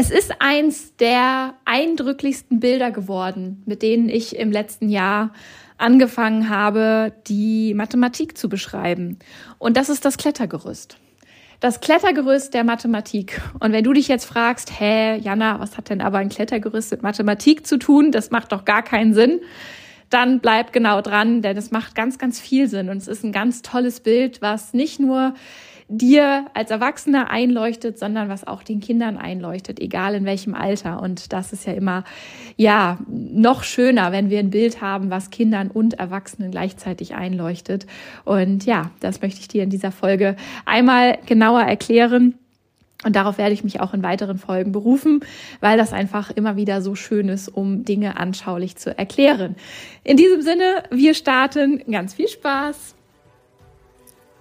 Es ist eins der eindrücklichsten Bilder geworden, mit denen ich im letzten Jahr angefangen habe, die Mathematik zu beschreiben. Und das ist das Klettergerüst. Das Klettergerüst der Mathematik. Und wenn du dich jetzt fragst, hä, Jana, was hat denn aber ein Klettergerüst mit Mathematik zu tun? Das macht doch gar keinen Sinn. Dann bleib genau dran, denn es macht ganz, ganz viel Sinn. Und es ist ein ganz tolles Bild, was nicht nur dir als Erwachsener einleuchtet, sondern was auch den Kindern einleuchtet, egal in welchem Alter. Und das ist ja immer, ja, noch schöner, wenn wir ein Bild haben, was Kindern und Erwachsenen gleichzeitig einleuchtet. Und ja, das möchte ich dir in dieser Folge einmal genauer erklären. Und darauf werde ich mich auch in weiteren Folgen berufen, weil das einfach immer wieder so schön ist, um Dinge anschaulich zu erklären. In diesem Sinne, wir starten. Ganz viel Spaß!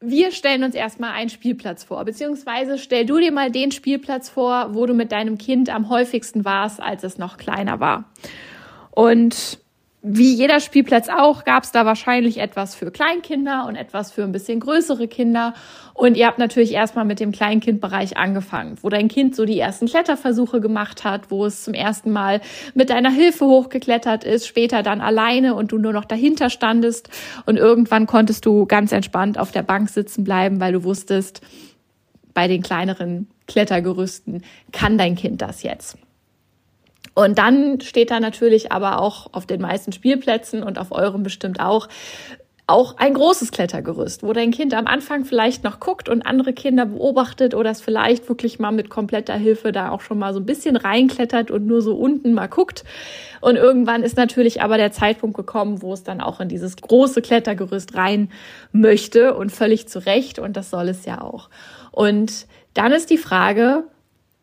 wir stellen uns erstmal einen Spielplatz vor, beziehungsweise stell du dir mal den Spielplatz vor, wo du mit deinem Kind am häufigsten warst, als es noch kleiner war. Und wie jeder Spielplatz auch, gab es da wahrscheinlich etwas für Kleinkinder und etwas für ein bisschen größere Kinder. Und ihr habt natürlich erstmal mit dem Kleinkindbereich angefangen, wo dein Kind so die ersten Kletterversuche gemacht hat, wo es zum ersten Mal mit deiner Hilfe hochgeklettert ist, später dann alleine und du nur noch dahinter standest. Und irgendwann konntest du ganz entspannt auf der Bank sitzen bleiben, weil du wusstest, bei den kleineren Klettergerüsten kann dein Kind das jetzt. Und dann steht da natürlich aber auch auf den meisten Spielplätzen und auf eurem bestimmt auch auch ein großes Klettergerüst, wo dein Kind am Anfang vielleicht noch guckt und andere Kinder beobachtet oder es vielleicht wirklich mal mit kompletter Hilfe da auch schon mal so ein bisschen reinklettert und nur so unten mal guckt. Und irgendwann ist natürlich aber der Zeitpunkt gekommen, wo es dann auch in dieses große Klettergerüst rein möchte und völlig zu Recht und das soll es ja auch. Und dann ist die Frage,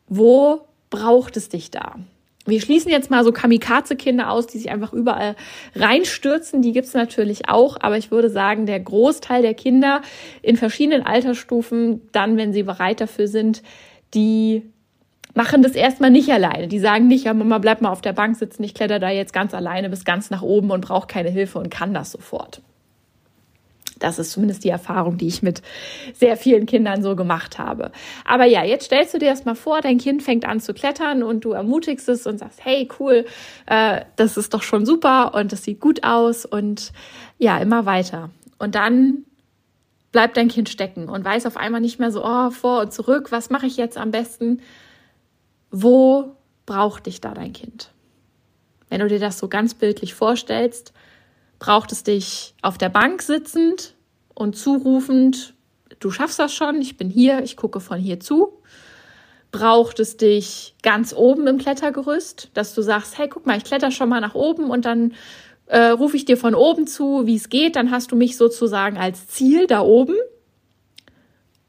wo braucht es dich da? Wir schließen jetzt mal so Kamikaze-Kinder aus, die sich einfach überall reinstürzen. Die gibt's natürlich auch, aber ich würde sagen, der Großteil der Kinder in verschiedenen Altersstufen, dann, wenn sie bereit dafür sind, die machen das erstmal nicht alleine. Die sagen nicht, ja, Mama, bleib mal auf der Bank sitzen, ich kletter da jetzt ganz alleine bis ganz nach oben und brauche keine Hilfe und kann das sofort. Das ist zumindest die Erfahrung, die ich mit sehr vielen Kindern so gemacht habe. Aber ja, jetzt stellst du dir das mal vor, dein Kind fängt an zu klettern und du ermutigst es und sagst, hey, cool, äh, das ist doch schon super und das sieht gut aus und ja, immer weiter. Und dann bleibt dein Kind stecken und weiß auf einmal nicht mehr so, oh, vor und zurück, was mache ich jetzt am besten? Wo braucht dich da dein Kind? Wenn du dir das so ganz bildlich vorstellst, braucht es dich auf der Bank sitzend und zurufend, du schaffst das schon, ich bin hier, ich gucke von hier zu. Braucht es dich ganz oben im Klettergerüst, dass du sagst, hey, guck mal, ich kletter schon mal nach oben und dann äh, rufe ich dir von oben zu, wie es geht, dann hast du mich sozusagen als Ziel da oben.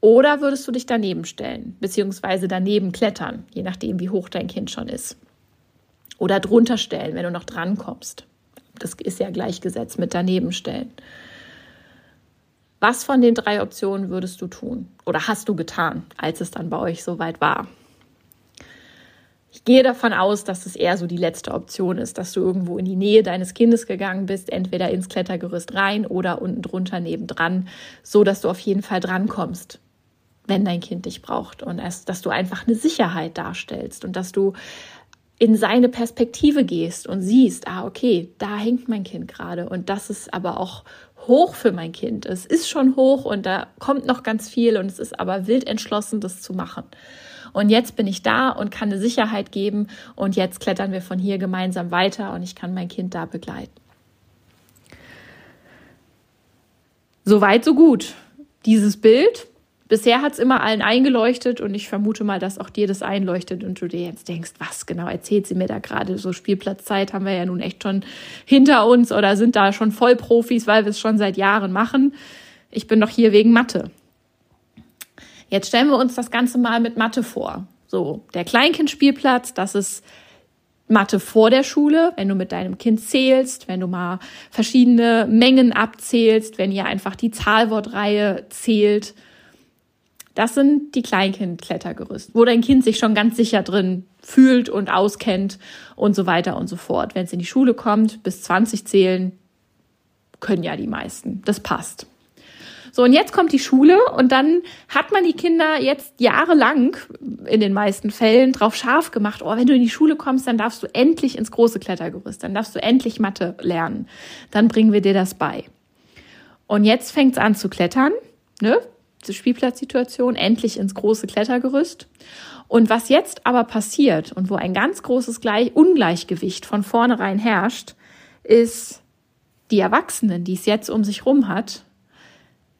Oder würdest du dich daneben stellen, beziehungsweise daneben klettern, je nachdem, wie hoch dein Kind schon ist. Oder drunter stellen, wenn du noch dran kommst. Das ist ja gleichgesetzt mit daneben stellen. Was von den drei Optionen würdest du tun oder hast du getan, als es dann bei euch soweit war? Ich gehe davon aus, dass es eher so die letzte Option ist, dass du irgendwo in die Nähe deines Kindes gegangen bist, entweder ins Klettergerüst rein oder unten drunter nebendran, so dass du auf jeden Fall drankommst, wenn dein Kind dich braucht und dass du einfach eine Sicherheit darstellst und dass du in seine Perspektive gehst und siehst, ah, okay, da hängt mein Kind gerade und das ist aber auch hoch für mein Kind. Es ist schon hoch und da kommt noch ganz viel und es ist aber wild entschlossen, das zu machen. Und jetzt bin ich da und kann eine Sicherheit geben und jetzt klettern wir von hier gemeinsam weiter und ich kann mein Kind da begleiten. Soweit, so gut. Dieses Bild Bisher hat es immer allen eingeleuchtet und ich vermute mal, dass auch dir das einleuchtet und du dir jetzt denkst, was genau erzählt sie mir da gerade? So Spielplatzzeit haben wir ja nun echt schon hinter uns oder sind da schon Vollprofis, weil wir es schon seit Jahren machen. Ich bin doch hier wegen Mathe. Jetzt stellen wir uns das Ganze mal mit Mathe vor. So, der Kleinkindspielplatz, das ist Mathe vor der Schule, wenn du mit deinem Kind zählst, wenn du mal verschiedene Mengen abzählst, wenn ihr einfach die Zahlwortreihe zählt das sind die Kleinkind-Klettergerüste, wo dein Kind sich schon ganz sicher drin fühlt und auskennt und so weiter und so fort. Wenn es in die Schule kommt, bis 20 zählen, können ja die meisten. Das passt. So, und jetzt kommt die Schule und dann hat man die Kinder jetzt jahrelang in den meisten Fällen drauf scharf gemacht, oh, wenn du in die Schule kommst, dann darfst du endlich ins große Klettergerüst, dann darfst du endlich Mathe lernen. Dann bringen wir dir das bei. Und jetzt fängt es an zu klettern, ne? Spielplatzsituation endlich ins große Klettergerüst. Und was jetzt aber passiert und wo ein ganz großes Ungleichgewicht von vornherein herrscht, ist die Erwachsenen, die es jetzt um sich rum hat,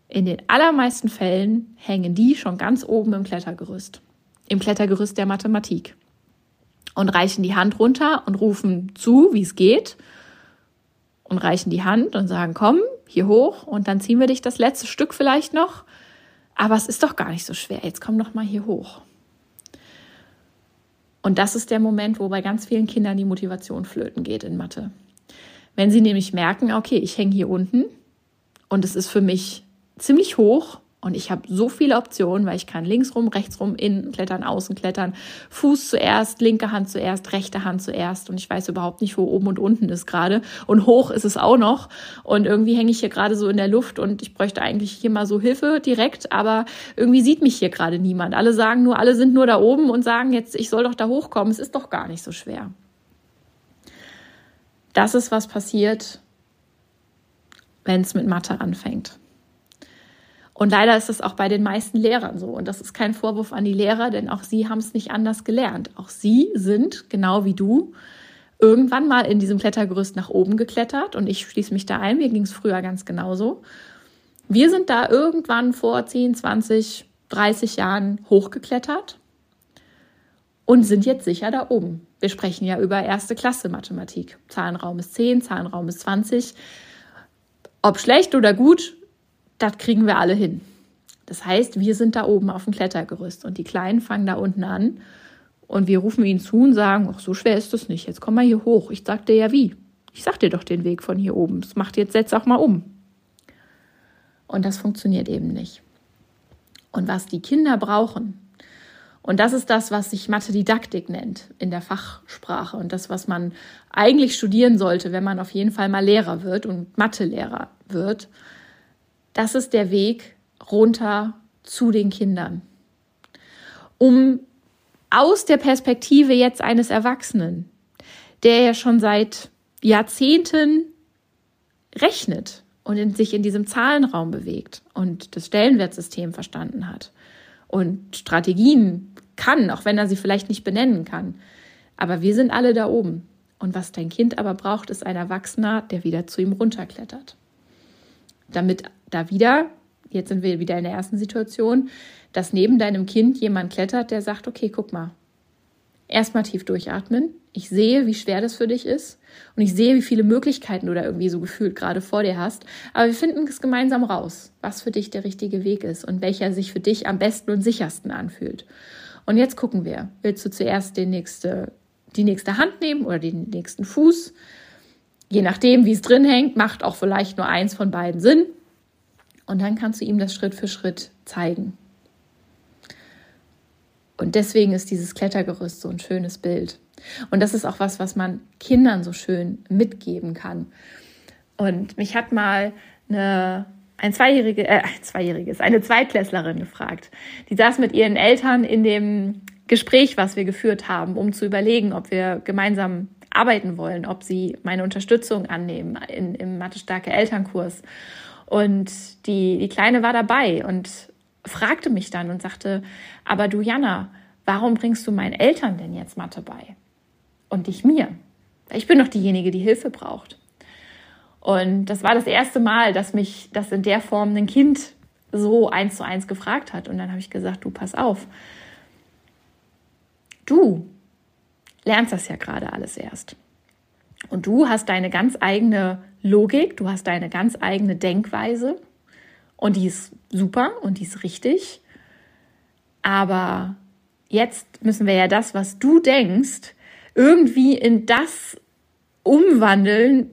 in den allermeisten Fällen hängen die schon ganz oben im Klettergerüst, im Klettergerüst der Mathematik und reichen die Hand runter und rufen zu, wie es geht und reichen die Hand und sagen, komm, hier hoch und dann ziehen wir dich das letzte Stück vielleicht noch aber es ist doch gar nicht so schwer. Jetzt komm doch mal hier hoch. Und das ist der Moment, wo bei ganz vielen Kindern die Motivation flöten geht in Mathe. Wenn sie nämlich merken, okay, ich hänge hier unten und es ist für mich ziemlich hoch und ich habe so viele Optionen, weil ich kann links rum, rechts rum, innen klettern, außen klettern, Fuß zuerst, linke Hand zuerst, rechte Hand zuerst und ich weiß überhaupt nicht, wo oben und unten ist gerade und hoch ist es auch noch und irgendwie hänge ich hier gerade so in der Luft und ich bräuchte eigentlich hier mal so Hilfe direkt, aber irgendwie sieht mich hier gerade niemand. Alle sagen nur, alle sind nur da oben und sagen jetzt, ich soll doch da hochkommen. Es ist doch gar nicht so schwer. Das ist was passiert, wenn es mit Mathe anfängt. Und leider ist das auch bei den meisten Lehrern so. Und das ist kein Vorwurf an die Lehrer, denn auch sie haben es nicht anders gelernt. Auch sie sind, genau wie du, irgendwann mal in diesem Klettergerüst nach oben geklettert. Und ich schließe mich da ein. Mir ging es früher ganz genauso. Wir sind da irgendwann vor 10, 20, 30 Jahren hochgeklettert und sind jetzt sicher da oben. Wir sprechen ja über erste Klasse Mathematik. Zahlenraum ist 10, Zahlenraum ist 20. Ob schlecht oder gut, das kriegen wir alle hin. Das heißt, wir sind da oben auf dem Klettergerüst und die Kleinen fangen da unten an und wir rufen ihnen zu und sagen, ach, so schwer ist das nicht, jetzt komm mal hier hoch. Ich sag dir ja wie. Ich sag dir doch den Weg von hier oben. Das macht jetzt, setz auch mal um. Und das funktioniert eben nicht. Und was die Kinder brauchen, und das ist das, was sich Mathe-Didaktik nennt in der Fachsprache und das, was man eigentlich studieren sollte, wenn man auf jeden Fall mal Lehrer wird und Mathelehrer wird, das ist der Weg runter zu den Kindern. Um aus der Perspektive jetzt eines Erwachsenen, der ja schon seit Jahrzehnten rechnet und in, sich in diesem Zahlenraum bewegt und das Stellenwertsystem verstanden hat und Strategien kann, auch wenn er sie vielleicht nicht benennen kann. Aber wir sind alle da oben. Und was dein Kind aber braucht, ist ein Erwachsener, der wieder zu ihm runterklettert damit da wieder, jetzt sind wir wieder in der ersten Situation, dass neben deinem Kind jemand klettert, der sagt, okay, guck mal, erstmal tief durchatmen. Ich sehe, wie schwer das für dich ist und ich sehe, wie viele Möglichkeiten du da irgendwie so gefühlt gerade vor dir hast. Aber wir finden es gemeinsam raus, was für dich der richtige Weg ist und welcher sich für dich am besten und sichersten anfühlt. Und jetzt gucken wir. Willst du zuerst den nächste, die nächste Hand nehmen oder den nächsten Fuß? Je nachdem, wie es drin hängt, macht auch vielleicht nur eins von beiden Sinn. Und dann kannst du ihm das Schritt für Schritt zeigen. Und deswegen ist dieses Klettergerüst so ein schönes Bild. Und das ist auch was, was man Kindern so schön mitgeben kann. Und mich hat mal eine, ein zweijährige, äh, ein zweijähriges, eine Zweitklässlerin gefragt. Die saß mit ihren Eltern in dem Gespräch, was wir geführt haben, um zu überlegen, ob wir gemeinsam arbeiten wollen, ob sie meine Unterstützung annehmen in, im Mathe-starke Elternkurs. Und die, die Kleine war dabei und fragte mich dann und sagte, aber du Jana, warum bringst du meinen Eltern denn jetzt Mathe bei? Und nicht mir. Ich bin doch diejenige, die Hilfe braucht. Und das war das erste Mal, dass mich das in der Form ein Kind so eins zu eins gefragt hat. Und dann habe ich gesagt, du pass auf. Du lernst das ja gerade alles erst. Und du hast deine ganz eigene Logik, du hast deine ganz eigene Denkweise und die ist super und die ist richtig. Aber jetzt müssen wir ja das, was du denkst, irgendwie in das umwandeln,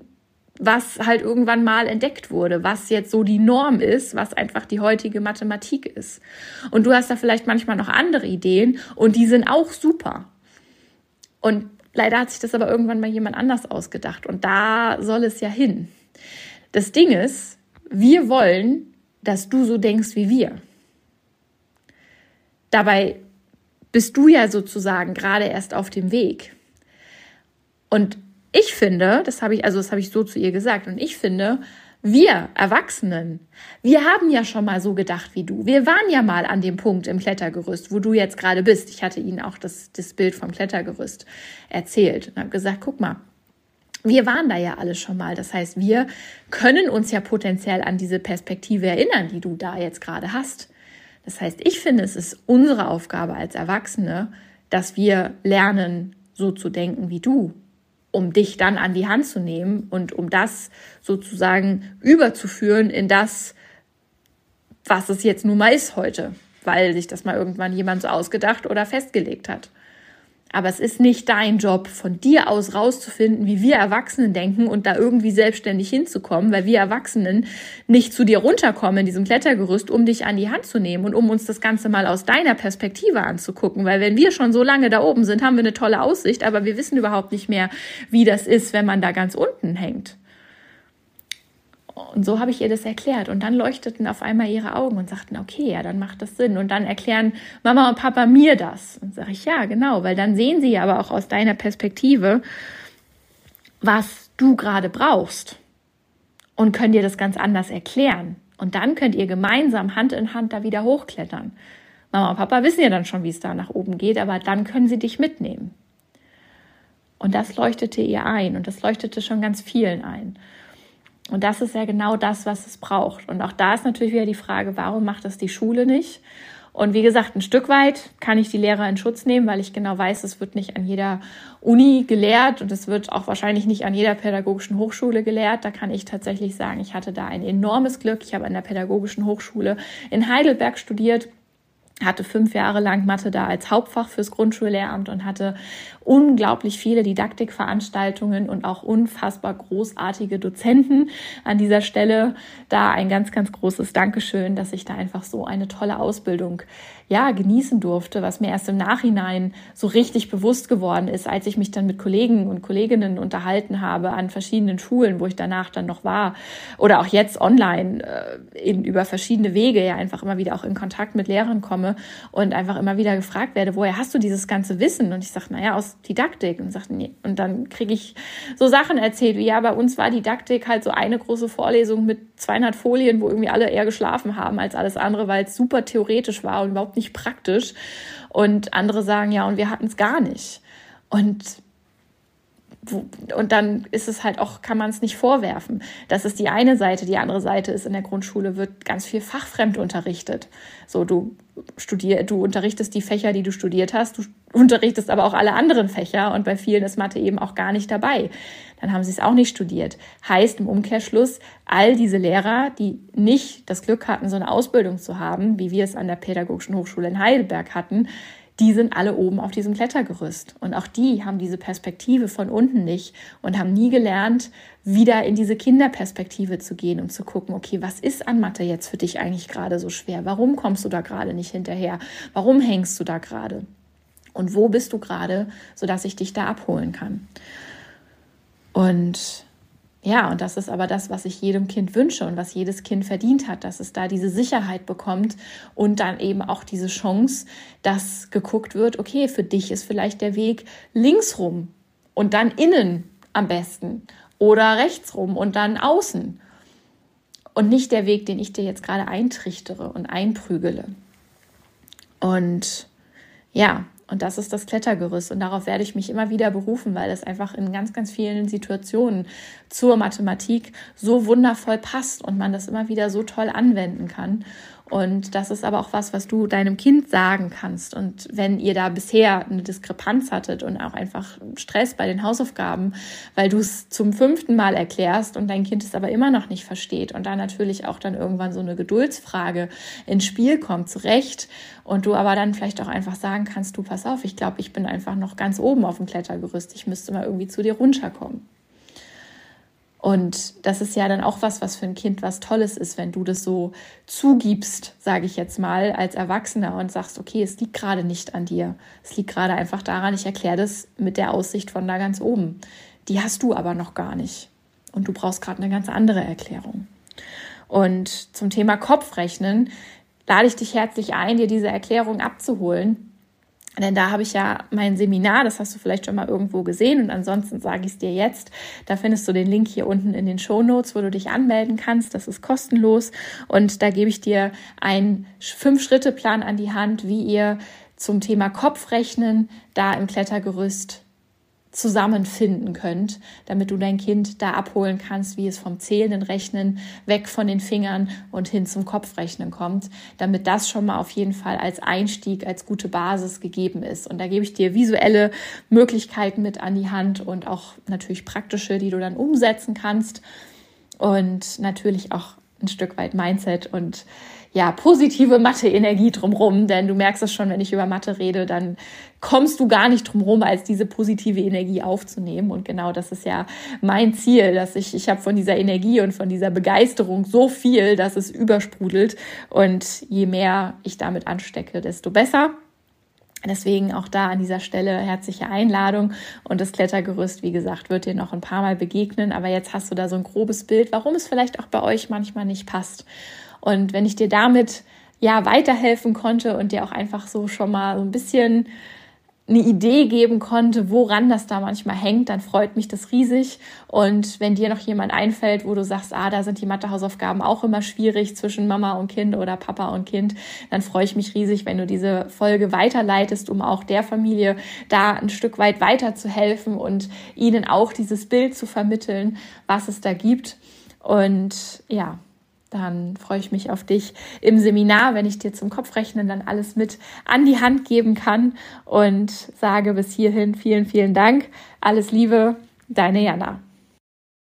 was halt irgendwann mal entdeckt wurde, was jetzt so die Norm ist, was einfach die heutige Mathematik ist. Und du hast da vielleicht manchmal noch andere Ideen und die sind auch super. Und leider hat sich das aber irgendwann mal jemand anders ausgedacht und da soll es ja hin. Das Ding ist, wir wollen, dass du so denkst wie wir. Dabei bist du ja sozusagen gerade erst auf dem Weg. Und ich finde, das habe ich, also das habe ich so zu ihr gesagt, und ich finde, wir Erwachsenen, wir haben ja schon mal so gedacht wie du. Wir waren ja mal an dem Punkt im Klettergerüst, wo du jetzt gerade bist. Ich hatte ihnen auch das, das Bild vom Klettergerüst erzählt und habe gesagt, guck mal, wir waren da ja alle schon mal. Das heißt, wir können uns ja potenziell an diese Perspektive erinnern, die du da jetzt gerade hast. Das heißt, ich finde, es ist unsere Aufgabe als Erwachsene, dass wir lernen, so zu denken wie du um dich dann an die Hand zu nehmen und um das sozusagen überzuführen in das, was es jetzt nun mal ist heute, weil sich das mal irgendwann jemand so ausgedacht oder festgelegt hat. Aber es ist nicht dein Job, von dir aus rauszufinden, wie wir Erwachsenen denken und da irgendwie selbstständig hinzukommen, weil wir Erwachsenen nicht zu dir runterkommen in diesem Klettergerüst, um dich an die Hand zu nehmen und um uns das Ganze mal aus deiner Perspektive anzugucken. Weil wenn wir schon so lange da oben sind, haben wir eine tolle Aussicht, aber wir wissen überhaupt nicht mehr, wie das ist, wenn man da ganz unten hängt. Und so habe ich ihr das erklärt. Und dann leuchteten auf einmal ihre Augen und sagten, okay, ja, dann macht das Sinn. Und dann erklären Mama und Papa mir das. Und sage ich, ja, genau, weil dann sehen sie aber auch aus deiner Perspektive, was du gerade brauchst. Und können dir das ganz anders erklären. Und dann könnt ihr gemeinsam Hand in Hand da wieder hochklettern. Mama und Papa wissen ja dann schon, wie es da nach oben geht, aber dann können sie dich mitnehmen. Und das leuchtete ihr ein und das leuchtete schon ganz vielen ein. Und das ist ja genau das, was es braucht. Und auch da ist natürlich wieder die Frage, warum macht das die Schule nicht? Und wie gesagt, ein Stück weit kann ich die Lehrer in Schutz nehmen, weil ich genau weiß, es wird nicht an jeder Uni gelehrt und es wird auch wahrscheinlich nicht an jeder pädagogischen Hochschule gelehrt. Da kann ich tatsächlich sagen, ich hatte da ein enormes Glück. Ich habe an der pädagogischen Hochschule in Heidelberg studiert hatte fünf Jahre lang Mathe da als Hauptfach fürs Grundschullehramt und hatte unglaublich viele Didaktikveranstaltungen und auch unfassbar großartige Dozenten. An dieser Stelle da ein ganz, ganz großes Dankeschön, dass ich da einfach so eine tolle Ausbildung ja, genießen durfte, was mir erst im Nachhinein so richtig bewusst geworden ist, als ich mich dann mit Kollegen und Kolleginnen unterhalten habe an verschiedenen Schulen, wo ich danach dann noch war oder auch jetzt online äh, in, über verschiedene Wege ja einfach immer wieder auch in Kontakt mit Lehrern komme und einfach immer wieder gefragt werde, woher hast du dieses ganze Wissen? Und ich sage, naja, aus Didaktik. Und, sag, nee. und dann kriege ich so Sachen erzählt, wie ja, bei uns war Didaktik halt so eine große Vorlesung mit 200 Folien, wo irgendwie alle eher geschlafen haben als alles andere, weil es super theoretisch war und überhaupt nicht praktisch. Und andere sagen, ja, und wir hatten es gar nicht. Und und dann ist es halt auch, kann man es nicht vorwerfen. Das ist die eine Seite. Die andere Seite ist, in der Grundschule wird ganz viel fachfremd unterrichtet. So, du studier, du unterrichtest die Fächer, die du studiert hast, du unterrichtest aber auch alle anderen Fächer und bei vielen ist Mathe eben auch gar nicht dabei. Dann haben sie es auch nicht studiert. Heißt im Umkehrschluss, all diese Lehrer, die nicht das Glück hatten, so eine Ausbildung zu haben, wie wir es an der Pädagogischen Hochschule in Heidelberg hatten, die sind alle oben auf diesem Klettergerüst. Und auch die haben diese Perspektive von unten nicht und haben nie gelernt, wieder in diese Kinderperspektive zu gehen und zu gucken, okay, was ist an Mathe jetzt für dich eigentlich gerade so schwer? Warum kommst du da gerade nicht hinterher? Warum hängst du da gerade? Und wo bist du gerade, sodass ich dich da abholen kann? Und ja, und das ist aber das, was ich jedem Kind wünsche und was jedes Kind verdient hat, dass es da diese Sicherheit bekommt und dann eben auch diese Chance, dass geguckt wird, okay, für dich ist vielleicht der Weg links rum und dann innen am besten oder rechts rum und dann außen und nicht der Weg, den ich dir jetzt gerade eintrichtere und einprügele. Und ja, und das ist das Klettergerüst. Und darauf werde ich mich immer wieder berufen, weil es einfach in ganz, ganz vielen Situationen zur Mathematik so wundervoll passt und man das immer wieder so toll anwenden kann. Und das ist aber auch was, was du deinem Kind sagen kannst. Und wenn ihr da bisher eine Diskrepanz hattet und auch einfach Stress bei den Hausaufgaben, weil du es zum fünften Mal erklärst und dein Kind es aber immer noch nicht versteht und da natürlich auch dann irgendwann so eine Geduldsfrage ins Spiel kommt, zu Recht, und du aber dann vielleicht auch einfach sagen kannst, du pass auf, ich glaube, ich bin einfach noch ganz oben auf dem Klettergerüst, ich müsste mal irgendwie zu dir runterkommen. Und das ist ja dann auch was, was für ein Kind was Tolles ist, wenn du das so zugibst, sage ich jetzt mal, als Erwachsener und sagst, okay, es liegt gerade nicht an dir. Es liegt gerade einfach daran, ich erkläre das mit der Aussicht von da ganz oben. Die hast du aber noch gar nicht. Und du brauchst gerade eine ganz andere Erklärung. Und zum Thema Kopfrechnen lade ich dich herzlich ein, dir diese Erklärung abzuholen denn da habe ich ja mein Seminar, das hast du vielleicht schon mal irgendwo gesehen und ansonsten sage ich es dir jetzt. Da findest du den Link hier unten in den Show Notes, wo du dich anmelden kannst. Das ist kostenlos und da gebe ich dir einen Fünf-Schritte-Plan an die Hand, wie ihr zum Thema Kopfrechnen da im Klettergerüst zusammenfinden könnt, damit du dein Kind da abholen kannst, wie es vom zählenden Rechnen weg von den Fingern und hin zum Kopfrechnen kommt, damit das schon mal auf jeden Fall als Einstieg, als gute Basis gegeben ist. Und da gebe ich dir visuelle Möglichkeiten mit an die Hand und auch natürlich praktische, die du dann umsetzen kannst und natürlich auch ein Stück weit Mindset und ja, positive Mathe-Energie drumrum, denn du merkst es schon, wenn ich über Mathe rede, dann kommst du gar nicht drumrum, als diese positive Energie aufzunehmen. Und genau das ist ja mein Ziel, dass ich, ich habe von dieser Energie und von dieser Begeisterung so viel, dass es übersprudelt. Und je mehr ich damit anstecke, desto besser. Deswegen auch da an dieser Stelle herzliche Einladung. Und das Klettergerüst, wie gesagt, wird dir noch ein paar Mal begegnen. Aber jetzt hast du da so ein grobes Bild, warum es vielleicht auch bei euch manchmal nicht passt. Und wenn ich dir damit ja weiterhelfen konnte und dir auch einfach so schon mal so ein bisschen eine Idee geben konnte, woran das da manchmal hängt, dann freut mich das riesig. Und wenn dir noch jemand einfällt, wo du sagst, ah, da sind die Mathehausaufgaben auch immer schwierig zwischen Mama und Kind oder Papa und Kind, dann freue ich mich riesig, wenn du diese Folge weiterleitest, um auch der Familie da ein Stück weit weiterzuhelfen und ihnen auch dieses Bild zu vermitteln, was es da gibt. Und ja, dann freue ich mich auf dich im Seminar, wenn ich dir zum Kopfrechnen dann alles mit an die Hand geben kann und sage bis hierhin vielen, vielen Dank. Alles Liebe, deine Jana.